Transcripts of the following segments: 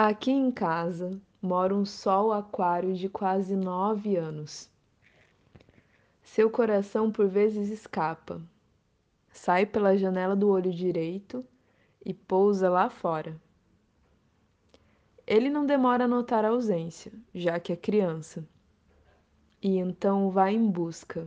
Aqui em casa mora um sol aquário de quase nove anos. Seu coração por vezes escapa, sai pela janela do olho direito e pousa lá fora. Ele não demora a notar a ausência, já que é criança, e então vai em busca.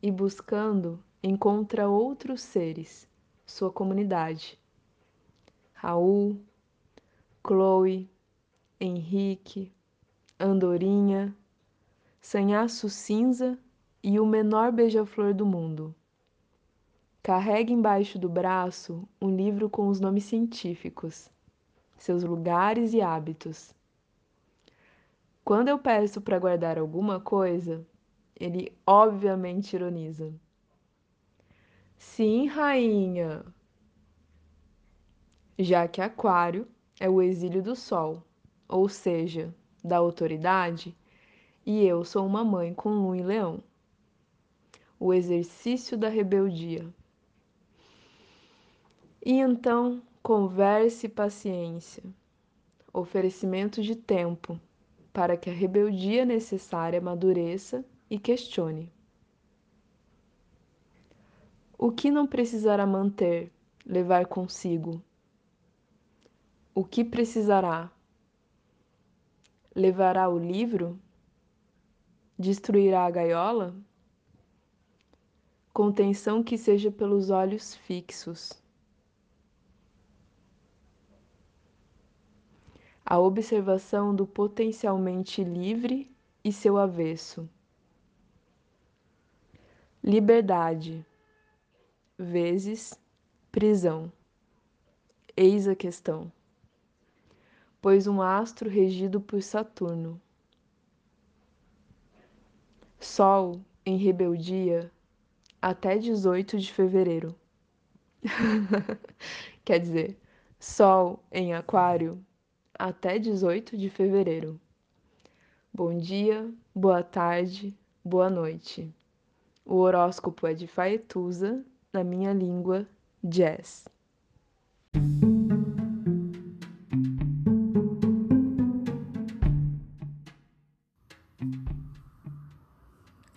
E buscando, encontra outros seres, sua comunidade. Raul, Chloe, Henrique, Andorinha, Sanhaço Cinza e o menor beija-flor do mundo. Carrega embaixo do braço um livro com os nomes científicos, seus lugares e hábitos. Quando eu peço para guardar alguma coisa, ele obviamente ironiza. Sim, rainha, já que Aquário é o exílio do Sol, ou seja, da autoridade, e eu sou uma mãe com lua em leão. O exercício da rebeldia. E então, converse e paciência, oferecimento de tempo para que a rebeldia necessária amadureça e questione. O que não precisará manter, levar consigo? O que precisará? Levará o livro? Destruirá a gaiola? Contenção que seja pelos olhos fixos. A observação do potencialmente livre e seu avesso. Liberdade, vezes prisão. Eis a questão pois um astro regido por Saturno. Sol em rebeldia até 18 de fevereiro. Quer dizer, Sol em Aquário até 18 de fevereiro. Bom dia, boa tarde, boa noite. O horóscopo é de Faetusa, na minha língua, jazz.